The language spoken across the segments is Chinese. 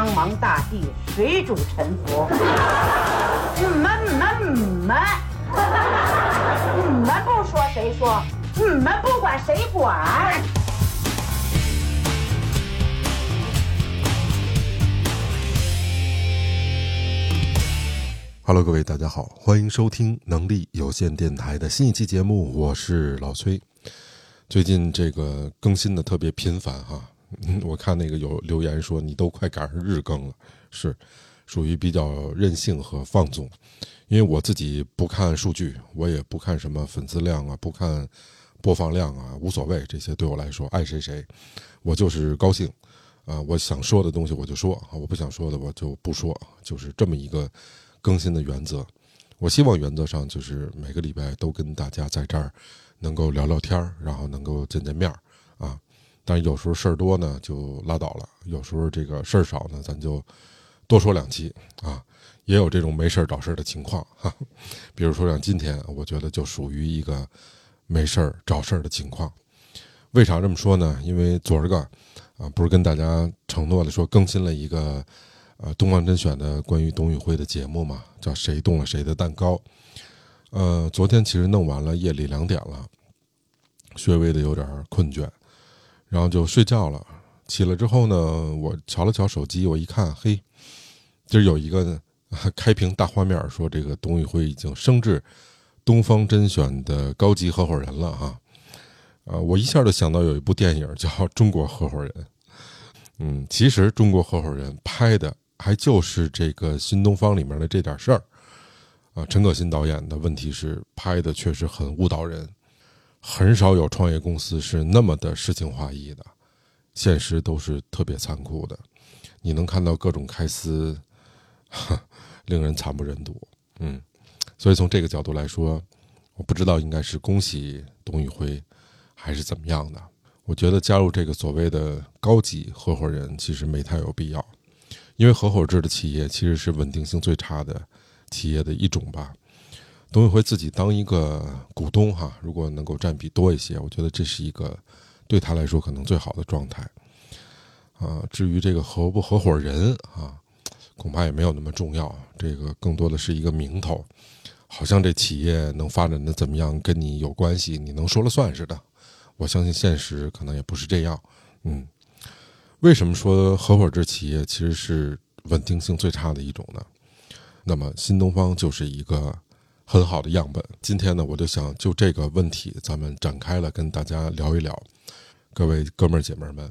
苍茫大地，谁主沉浮？你们、你们、你们，你们不说谁说？你们不管谁管？Hello，各位大家好，欢迎收听能力有限电台的新一期节目，我是老崔。最近这个更新的特别频繁哈，我看那个有留言说你都快赶上日更了，是属于比较任性和放纵。因为我自己不看数据，我也不看什么粉丝量啊，不看播放量啊，无所谓，这些对我来说爱谁谁，我就是高兴啊、我想说的东西我就说啊，我不想说的我就不说，就是这么一个更新的原则。我希望原则上就是每个礼拜都跟大家在这儿能够聊聊天儿，然后能够见见面儿啊。但有时候事儿多呢就拉倒了，有时候这个事儿少呢，咱就多说两期啊。也有这种没事儿找事儿的情况哈，比如说像今天，我觉得就属于一个没事儿找事儿的情况。为啥这么说呢？因为昨儿个啊，不是跟大家承诺了说更新了一个呃东方甄选的关于董宇辉的节目嘛，叫“谁动了谁的蛋糕”。呃，昨天其实弄完了，夜里两点了，略微的有点困倦，然后就睡觉了。起来之后呢，我瞧了瞧手机，我一看，嘿，今儿有一个开屏大画面，说这个董宇辉已经升至东方甄选的高级合伙人了啊。啊，我一下就想到有一部电影叫《中国合伙人》。嗯，其实《中国合伙人》拍的还就是这个新东方里面的这点事儿。啊，陈可辛导演的问题是拍的确实很误导人，很少有创业公司是那么的诗情画意的，现实都是特别残酷的。你能看到各种开撕，令人惨不忍睹。嗯，所以从这个角度来说，我不知道应该是恭喜董宇辉，还是怎么样的。我觉得加入这个所谓的高级合伙人，其实没太有必要，因为合伙制的企业其实是稳定性最差的企业的一种吧。董宇辉自己当一个股东哈，如果能够占比多一些，我觉得这是一个对他来说可能最好的状态。啊，至于这个合不合伙人啊，恐怕也没有那么重要，这个更多的是一个名头，好像这企业能发展的怎么样跟你有关系，你能说了算似的。我相信现实可能也不是这样。嗯，为什么说合伙制企业其实是稳定性最差的一种呢？那么新东方就是一个很好的样本。今天呢，我就想就这个问题，咱们展开了跟大家聊一聊。各位哥们儿姐妹儿们，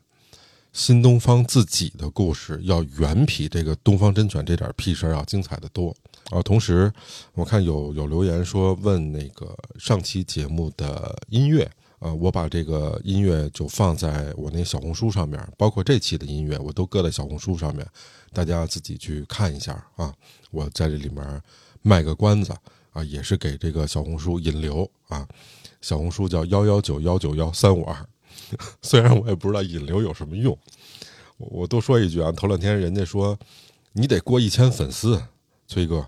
新东方自己的故事要远比这个东方甄选这点屁事儿要精彩的多啊！同时，我看有有留言说问那个上期节目的音乐。啊，我把这个音乐就放在我那小红书上面，包括这期的音乐，我都搁在小红书上面，大家自己去看一下啊。我在这里面卖个关子啊，也是给这个小红书引流啊。小红书叫幺幺九幺九幺三五二，虽然我也不知道引流有什么用，我我多说一句啊，头两天人家说你得过一千粉丝，崔哥，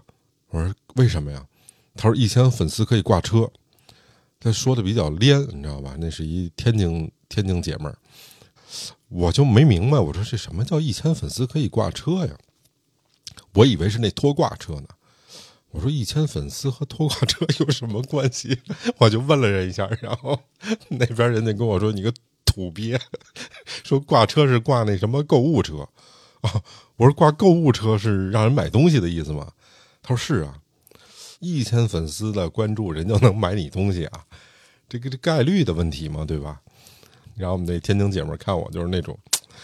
我说为什么呀？他说一千粉丝可以挂车。他说的比较连，你知道吧？那是一天津天津姐们儿，我就没明白，我说这什么叫一千粉丝可以挂车呀？我以为是那拖挂车呢。我说一千粉丝和拖挂车有什么关系？我就问了人一下，然后那边人家跟我说：“你个土鳖，说挂车是挂那什么购物车啊？” 我说：“挂购物车是让人买东西的意思吗？”他说：“是啊。”一千粉丝的关注，人就能买你东西啊？这个这概率的问题嘛，对吧？然后我们那天津姐妹看我就是那种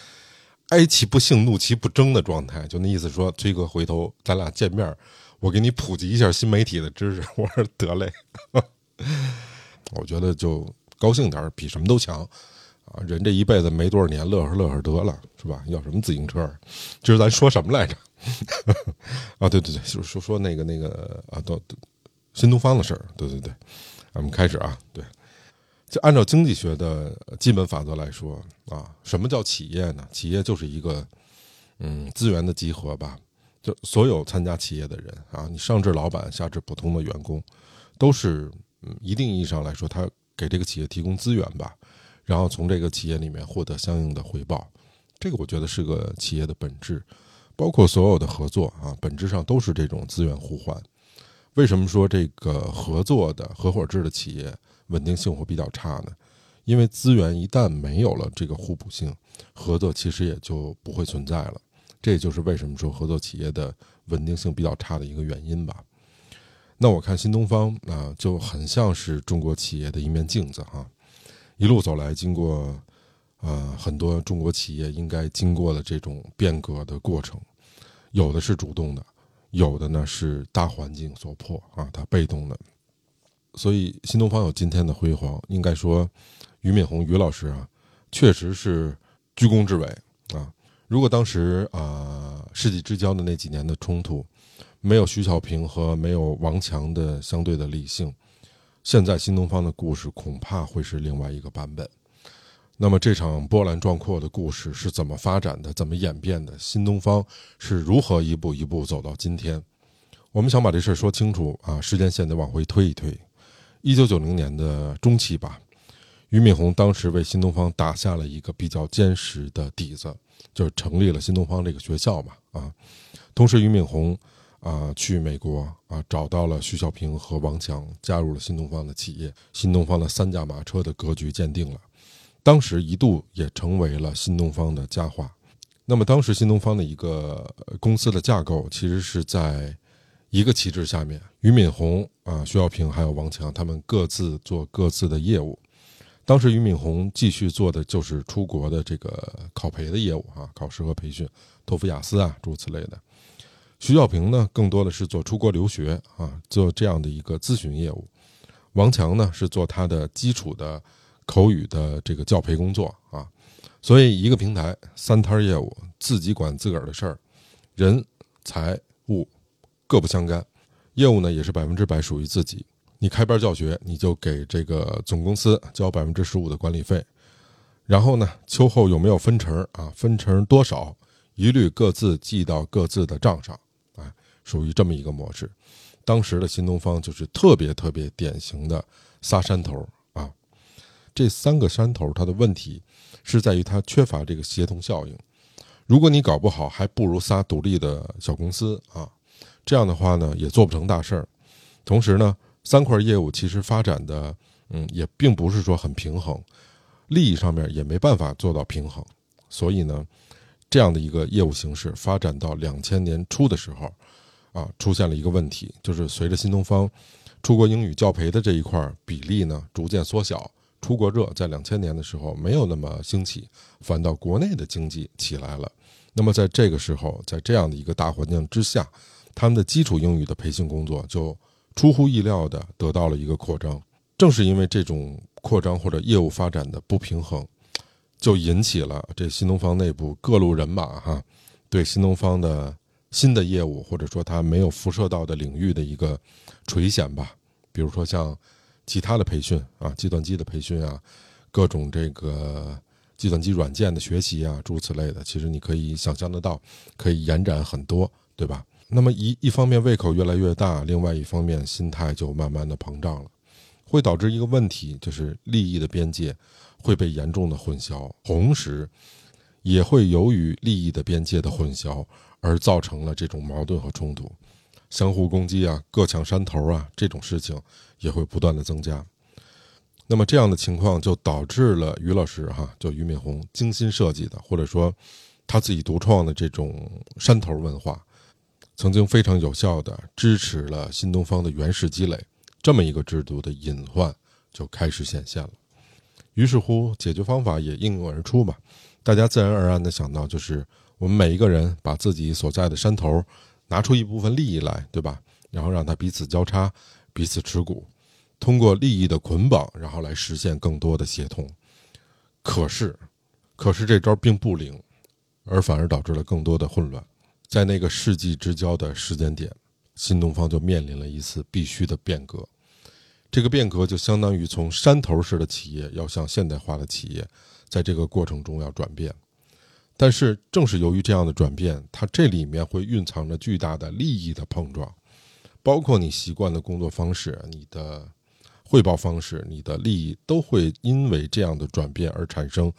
哀其不幸，怒其不争的状态，就那意思说，崔哥回头咱俩见面，我给你普及一下新媒体的知识。我说得嘞，我觉得就高兴点比什么都强啊！人这一辈子没多少年，乐呵乐呵得了，是吧？要什么自行车？今儿咱说什么来着？啊，对对对，就是说说那个那个啊，都新东方的事儿，对对对，咱们开始啊，对，就按照经济学的基本法则来说啊，什么叫企业呢？企业就是一个嗯资源的集合吧，就所有参加企业的人啊，你上至老板，下至普通的员工，都是嗯一定意义上来说，他给这个企业提供资源吧，然后从这个企业里面获得相应的回报，这个我觉得是个企业的本质。包括所有的合作啊，本质上都是这种资源互换。为什么说这个合作的合伙制的企业稳定性会比较差呢？因为资源一旦没有了这个互补性，合作其实也就不会存在了。这就是为什么说合作企业的稳定性比较差的一个原因吧。那我看新东方啊，就很像是中国企业的一面镜子哈。一路走来，经过呃很多中国企业应该经过的这种变革的过程，有的是主动的。有的呢是大环境所迫啊，他被动的，所以新东方有今天的辉煌，应该说，俞敏洪俞老师啊，确实是居功至伟啊。如果当时啊世纪之交的那几年的冲突，没有徐小平和没有王强的相对的理性，现在新东方的故事恐怕会是另外一个版本。那么这场波澜壮阔的故事是怎么发展的？怎么演变的？新东方是如何一步一步走到今天？我们想把这事儿说清楚啊，时间线得往回推一推。一九九零年的中期吧，俞敏洪当时为新东方打下了一个比较坚实的底子，就是成立了新东方这个学校嘛啊。同时，俞敏洪啊去美国啊找到了徐小平和王强，加入了新东方的企业，新东方的三驾马车的格局建定了。当时一度也成为了新东方的佳话。那么当时新东方的一个公司的架构，其实是在一个旗帜下面，俞敏洪啊、徐小平还有王强，他们各自做各自的业务。当时俞敏洪继续做的就是出国的这个考培的业务啊，考试和培训，托福、雅思啊诸如此类的。徐小平呢，更多的是做出国留学啊，做这样的一个咨询业务。王强呢，是做他的基础的。口语的这个教培工作啊，所以一个平台三摊业务，自己管自个儿的事儿，人财物各不相干，业务呢也是百分之百属于自己。你开班教学，你就给这个总公司交百分之十五的管理费，然后呢，秋后有没有分成啊？分成多少，一律各自记到各自的账上，哎，属于这么一个模式。当时的新东方就是特别特别典型的仨山头啊。这三个山头，它的问题是在于它缺乏这个协同效应。如果你搞不好，还不如仨独立的小公司啊。这样的话呢，也做不成大事儿。同时呢，三块业务其实发展的，嗯，也并不是说很平衡，利益上面也没办法做到平衡。所以呢，这样的一个业务形式发展到两千年初的时候，啊，出现了一个问题，就是随着新东方出国英语教培的这一块比例呢逐渐缩小。出国热在两千年的时候没有那么兴起，反倒国内的经济起来了。那么在这个时候，在这样的一个大环境之下，他们的基础英语的培训工作就出乎意料的得到了一个扩张。正是因为这种扩张或者业务发展的不平衡，就引起了这新东方内部各路人马哈对新东方的新的业务或者说他没有辐射到的领域的一个垂涎吧。比如说像。其他的培训啊，计算机的培训啊，各种这个计算机软件的学习啊，诸如此类的，其实你可以想象得到，可以延展很多，对吧？那么一一方面胃口越来越大，另外一方面心态就慢慢的膨胀了，会导致一个问题，就是利益的边界会被严重的混淆，同时也会由于利益的边界的混淆而造成了这种矛盾和冲突。相互攻击啊，各抢山头啊，这种事情也会不断的增加。那么这样的情况就导致了于老师哈，就俞敏洪精心设计的，或者说他自己独创的这种山头文化，曾经非常有效的支持了新东方的原始积累，这么一个制度的隐患就开始显现了。于是乎，解决方法也应运而出嘛，大家自然而然的想到，就是我们每一个人把自己所在的山头。拿出一部分利益来，对吧？然后让它彼此交叉、彼此持股，通过利益的捆绑，然后来实现更多的协同。可是，可是这招并不灵，而反而导致了更多的混乱。在那个世纪之交的时间点，新东方就面临了一次必须的变革。这个变革就相当于从山头式的企业要向现代化的企业，在这个过程中要转变。但是，正是由于这样的转变，它这里面会蕴藏着巨大的利益的碰撞，包括你习惯的工作方式、你的汇报方式、你的利益，都会因为这样的转变而产生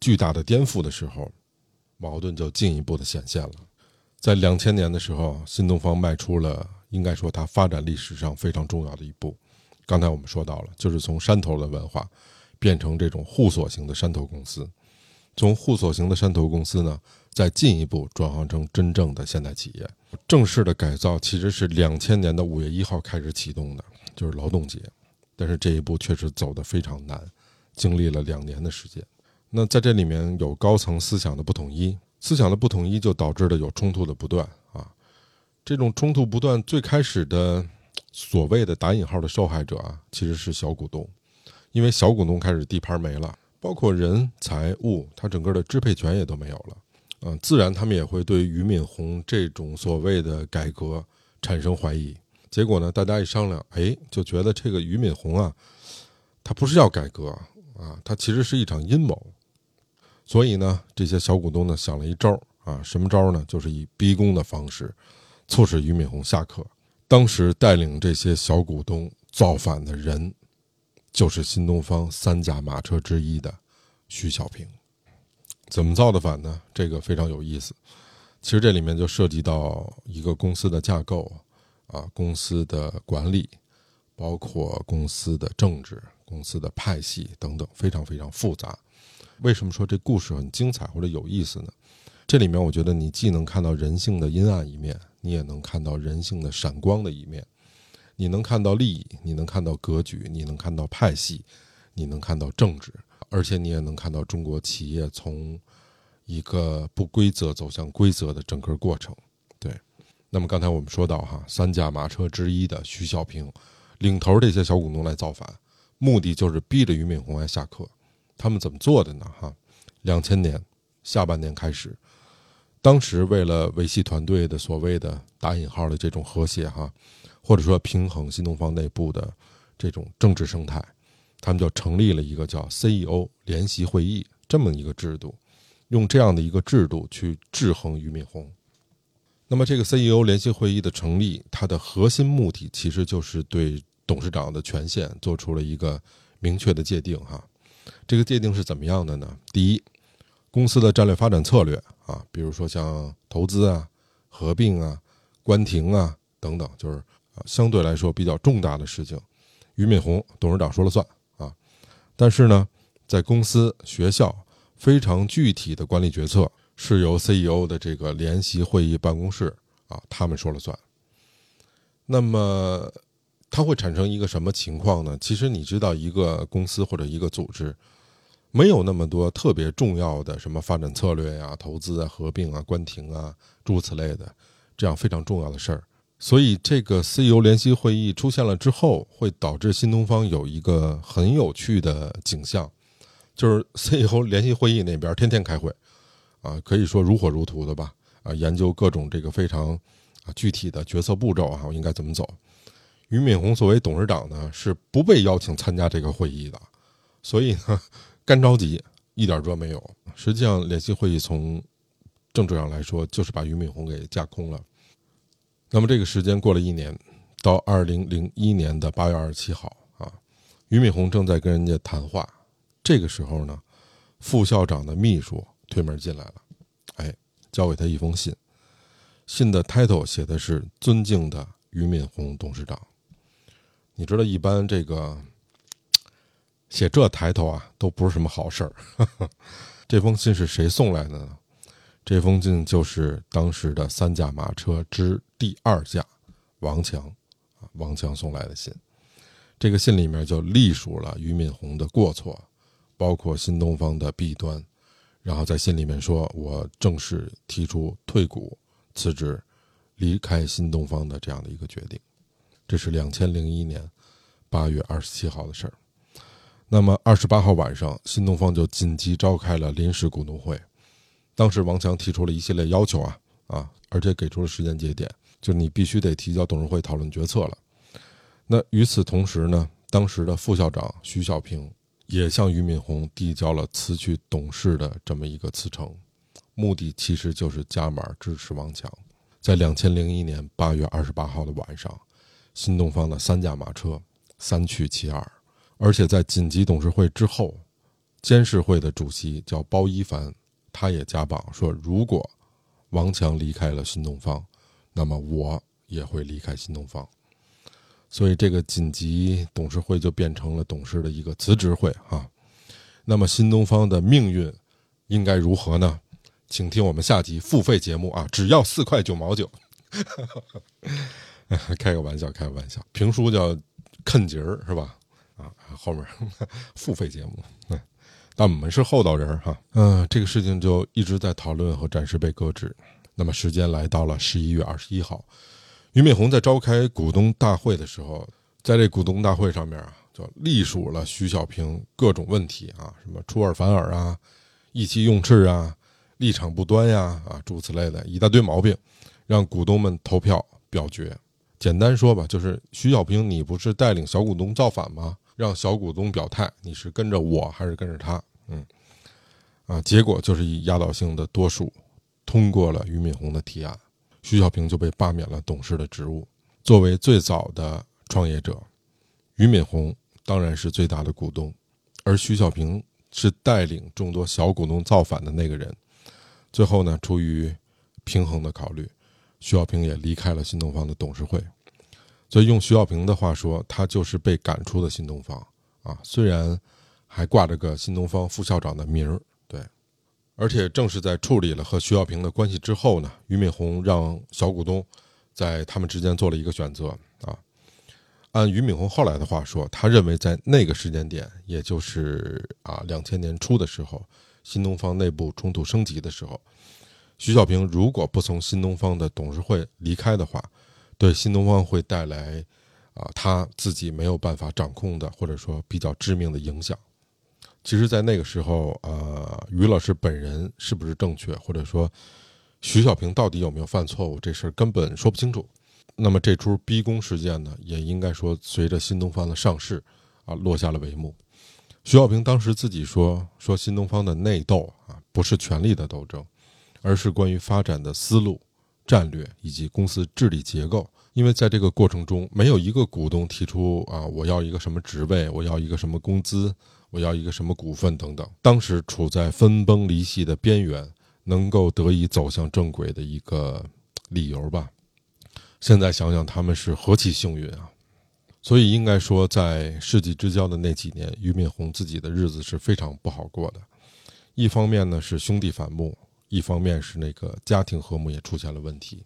巨大的颠覆的时候，矛盾就进一步的显现了。在两千年的时候，新东方迈出了应该说它发展历史上非常重要的一步。刚才我们说到了，就是从山头的文化变成这种互锁型的山头公司，从互锁型的山头公司呢，再进一步转化成真正的现代企业。正式的改造其实是两千年的五月一号开始启动的，就是劳动节。但是这一步确实走得非常难，经历了两年的时间。那在这里面有高层思想的不统一，思想的不统一就导致了有冲突的不断啊。这种冲突不断，最开始的所谓的打引号的受害者啊，其实是小股东，因为小股东开始地盘没了，包括人财物，他整个的支配权也都没有了。嗯，自然他们也会对俞敏洪这种所谓的改革产生怀疑。结果呢，大家一商量，哎，就觉得这个俞敏洪啊，他不是要改革啊，他其实是一场阴谋。所以呢，这些小股东呢想了一招啊，什么招呢？就是以逼宫的方式，促使俞敏洪下课。当时带领这些小股东造反的人，就是新东方三驾马车之一的徐小平。怎么造的反呢？这个非常有意思。其实这里面就涉及到一个公司的架构啊，公司的管理，包括公司的政治、公司的派系等等，非常非常复杂。为什么说这故事很精彩或者有意思呢？这里面我觉得你既能看到人性的阴暗一面，你也能看到人性的闪光的一面。你能看到利益，你能看到格局，你能看到派系，你能看到政治。而且你也能看到中国企业从一个不规则走向规则的整个过程。对，那么刚才我们说到哈，三驾马车之一的徐小平领头这些小股东来造反，目的就是逼着俞敏洪来下课。他们怎么做的呢？哈，两千年下半年开始，当时为了维系团队的所谓的打引号的这种和谐哈，或者说平衡新东方内部的这种政治生态。他们就成立了一个叫 CEO 联席会议这么一个制度，用这样的一个制度去制衡俞敏洪。那么，这个 CEO 联席会议的成立，它的核心目的其实就是对董事长的权限做出了一个明确的界定。哈，这个界定是怎么样的呢？第一，公司的战略发展策略啊，比如说像投资啊、合并啊、关停啊等等，就是相对来说比较重大的事情，俞敏洪董事长说了算啊。但是呢，在公司、学校非常具体的管理决策是由 CEO 的这个联席会议办公室啊，他们说了算。那么，它会产生一个什么情况呢？其实你知道，一个公司或者一个组织没有那么多特别重要的什么发展策略呀、投资啊、合并啊、关停啊诸如此类的这样非常重要的事儿。所以，这个 CEO 联席会议出现了之后，会导致新东方有一个很有趣的景象，就是 CEO 联席会议那边天天开会，啊，可以说如火如荼的吧，啊，研究各种这个非常啊具体的决策步骤啊，我应该怎么走。俞敏洪作为董事长呢，是不被邀请参加这个会议的，所以呢，干着急，一点辙没有。实际上，联席会议从政治上来说，就是把俞敏洪给架空了。那么这个时间过了一年，到二零零一年的八月二十七号啊，俞敏洪正在跟人家谈话。这个时候呢，副校长的秘书推门进来了，哎，交给他一封信，信的 title 写的是“尊敬的俞敏洪董事长”。你知道，一般这个写这抬头啊，都不是什么好事儿。这封信是谁送来的呢？这封信就是当时的三驾马车之第二驾王强啊，王强送来的信。这个信里面就隶属了俞敏洪的过错，包括新东方的弊端。然后在信里面说，我正式提出退股、辞职、离开新东方的这样的一个决定。这是两千零一年八月二十七号的事儿。那么二十八号晚上，新东方就紧急召开了临时股东会。当时王强提出了一系列要求啊啊，而且给出了时间节点，就是你必须得提交董事会讨论决策了。那与此同时呢，当时的副校长徐小平也向俞敏洪递交了辞去董事的这么一个辞呈，目的其实就是加码支持王强。在两千零一年八月二十八号的晚上，新东方的三驾马车三去其二，而且在紧急董事会之后，监事会的主席叫包一凡。他也加榜说，如果王强离开了新东方，那么我也会离开新东方。所以这个紧急董事会就变成了董事的一个辞职会啊。那么新东方的命运应该如何呢？请听我们下集付费节目啊，只要四块九毛九。开个玩笑，开个玩笑。评书叫啃节儿是吧？啊，后面 付费节目。但我们是厚道人哈。嗯，这个事情就一直在讨论和暂时被搁置。那么时间来到了十一月二十一号。俞敏洪在召开股东大会的时候，在这股东大会上面啊，就隶属了徐小平各种问题啊，什么出尔反尔啊，意气用事啊，立场不端呀，啊，诸如此类的一大堆毛病，让股东们投票表决。简单说吧，就是徐小平，你不是带领小股东造反吗？让小股东表态，你是跟着我还是跟着他？嗯，啊，结果就是以压倒性的多数通过了俞敏洪的提案。徐小平就被罢免了董事的职务。作为最早的创业者，俞敏洪当然是最大的股东，而徐小平是带领众多小股东造反的那个人。最后呢，出于平衡的考虑，徐小平也离开了新东方的董事会。所以用徐小平的话说，他就是被赶出的新东方啊。虽然还挂着个新东方副校长的名儿。对而且正是在处理了和徐小平的关系之后呢，俞敏洪让小股东在他们之间做了一个选择啊。按俞敏洪后来的话说，他认为在那个时间点，也就是啊两千年初的时候，新东方内部冲突升级的时候，徐小平如果不从新东方的董事会离开的话，对新东方会带来啊他自己没有办法掌控的，或者说比较致命的影响。其实，在那个时候，呃，于老师本人是不是正确，或者说徐小平到底有没有犯错误，这事儿根本说不清楚。那么这出逼宫事件呢，也应该说随着新东方的上市啊落下了帷幕。徐小平当时自己说，说新东方的内斗啊不是权力的斗争，而是关于发展的思路、战略以及公司治理结构。因为在这个过程中，没有一个股东提出啊我要一个什么职位，我要一个什么工资。我要一个什么股份等等，当时处在分崩离析的边缘，能够得以走向正轨的一个理由吧。现在想想，他们是何其幸运啊！所以应该说，在世纪之交的那几年，俞敏洪自己的日子是非常不好过的。一方面呢是兄弟反目，一方面是那个家庭和睦也出现了问题。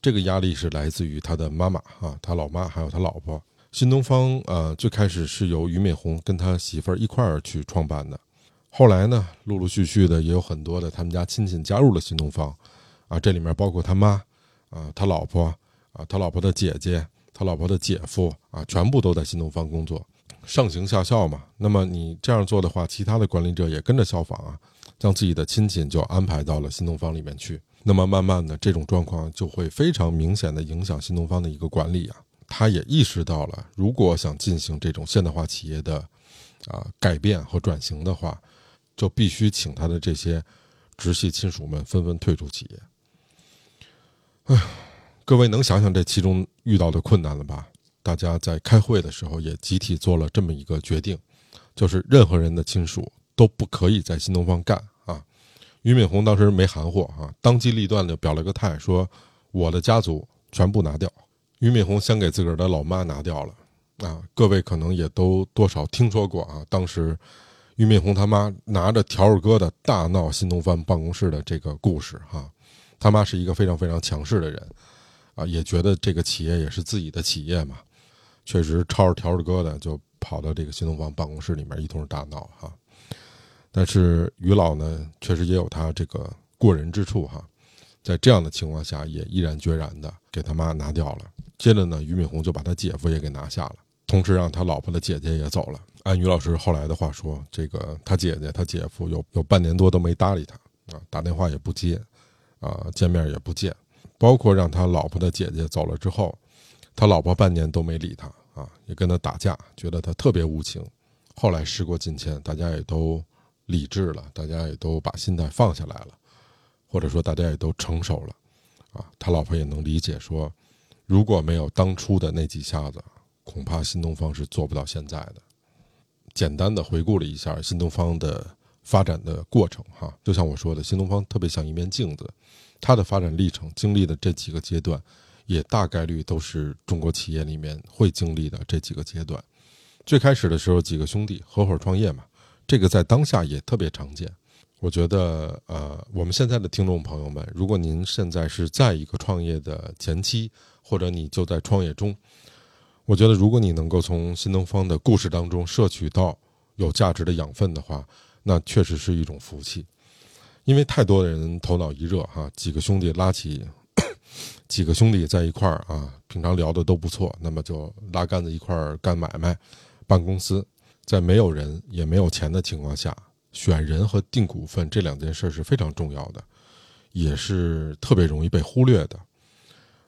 这个压力是来自于他的妈妈啊，他老妈还有他老婆。新东方呃，最开始是由俞敏洪跟他媳妇儿一块儿去创办的，后来呢，陆陆续续的也有很多的他们家亲戚加入了新东方，啊，这里面包括他妈，啊，他老婆，啊，他老婆的姐姐，他老婆的姐夫，啊，全部都在新东方工作，上行下效嘛。那么你这样做的话，其他的管理者也跟着效仿啊，将自己的亲戚就安排到了新东方里面去。那么慢慢的，这种状况就会非常明显的影响新东方的一个管理啊。他也意识到了，如果想进行这种现代化企业的啊改变和转型的话，就必须请他的这些直系亲属们纷纷退出企业。哎，各位能想想这其中遇到的困难了吧？大家在开会的时候也集体做了这么一个决定，就是任何人的亲属都不可以在新东方干。俞敏洪当时没含糊啊，当机立断的表了个态，说我的家族全部拿掉。俞敏洪先给自个儿的老妈拿掉了，啊，各位可能也都多少听说过啊。当时，俞敏洪他妈拿着条儿疙瘩大闹新东方办公室的这个故事哈。他妈是一个非常非常强势的人，啊，也觉得这个企业也是自己的企业嘛，确实抄着条儿疙瘩就跑到这个新东方办公室里面一通大闹哈。但是于老呢，确实也有他这个过人之处哈。在这样的情况下，也毅然决然的给他妈拿掉了。接着呢，俞敏洪就把他姐夫也给拿下了，同时让他老婆的姐姐也走了。按于老师后来的话说，这个他姐姐、他姐夫有有半年多都没搭理他啊，打电话也不接，啊，见面也不见。包括让他老婆的姐姐走了之后，他老婆半年都没理他啊，也跟他打架，觉得他特别无情。后来时过境迁，大家也都理智了，大家也都把心态放下来了。或者说大家也都成熟了，啊，他老婆也能理解，说如果没有当初的那几下子，恐怕新东方是做不到现在的。简单的回顾了一下新东方的发展的过程哈。就像我说的，新东方特别像一面镜子，它的发展历程经历的这几个阶段，也大概率都是中国企业里面会经历的这几个阶段。最开始的时候，几个兄弟合伙创业嘛，这个在当下也特别常见。我觉得，呃，我们现在的听众朋友们，如果您现在是在一个创业的前期，或者你就在创业中，我觉得如果你能够从新东方的故事当中摄取到有价值的养分的话，那确实是一种福气。因为太多的人头脑一热，哈，几个兄弟拉起，几个兄弟在一块儿啊，平常聊的都不错，那么就拉杆子一块儿干买卖。办公司在没有人也没有钱的情况下，选人和定股份这两件事是非常重要的，也是特别容易被忽略的。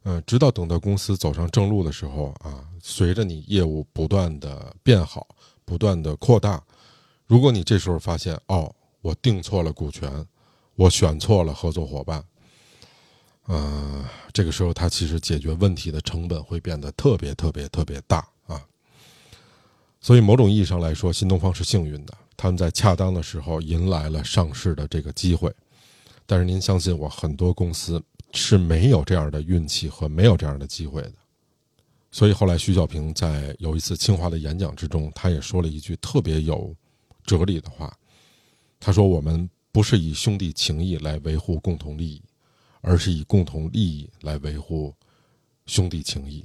嗯，直到等到公司走上正路的时候啊，随着你业务不断的变好、不断的扩大，如果你这时候发现哦，我定错了股权，我选错了合作伙伴，嗯，这个时候他其实解决问题的成本会变得特别特别特别大。所以，某种意义上来说，新东方是幸运的，他们在恰当的时候迎来了上市的这个机会。但是，您相信我，很多公司是没有这样的运气和没有这样的机会的。所以，后来徐小平在有一次清华的演讲之中，他也说了一句特别有哲理的话。他说：“我们不是以兄弟情谊来维护共同利益，而是以共同利益来维护兄弟情谊。”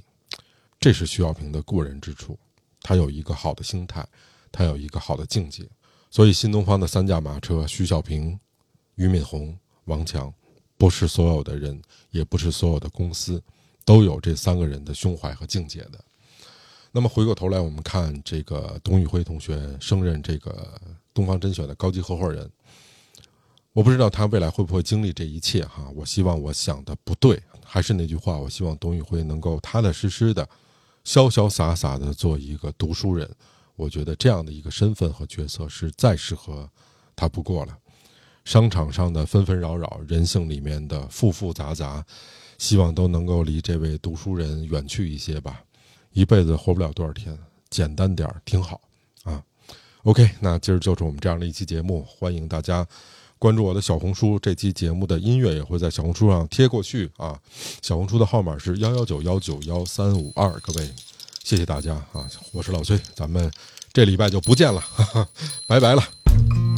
这是徐小平的过人之处。他有一个好的心态，他有一个好的境界，所以新东方的三驾马车——徐小平、俞敏洪、王强，不是所有的人，也不是所有的公司，都有这三个人的胸怀和境界的。那么回过头来，我们看这个董宇辉同学升任这个东方甄选的高级合伙人，我不知道他未来会不会经历这一切哈。我希望我想的不对，还是那句话，我希望董宇辉能够踏踏实实的。潇潇洒洒的做一个读书人，我觉得这样的一个身份和角色是再适合他不过了。商场上的纷纷扰扰，人性里面的复复杂杂，希望都能够离这位读书人远去一些吧。一辈子活不了多少天，简单点儿挺好啊。OK，那今儿就是我们这样的一期节目，欢迎大家。关注我的小红书，这期节目的音乐也会在小红书上贴过去啊。小红书的号码是幺幺九幺九幺三五二，各位，谢谢大家啊！我是老崔，咱们这礼拜就不见了，哈哈，拜拜了。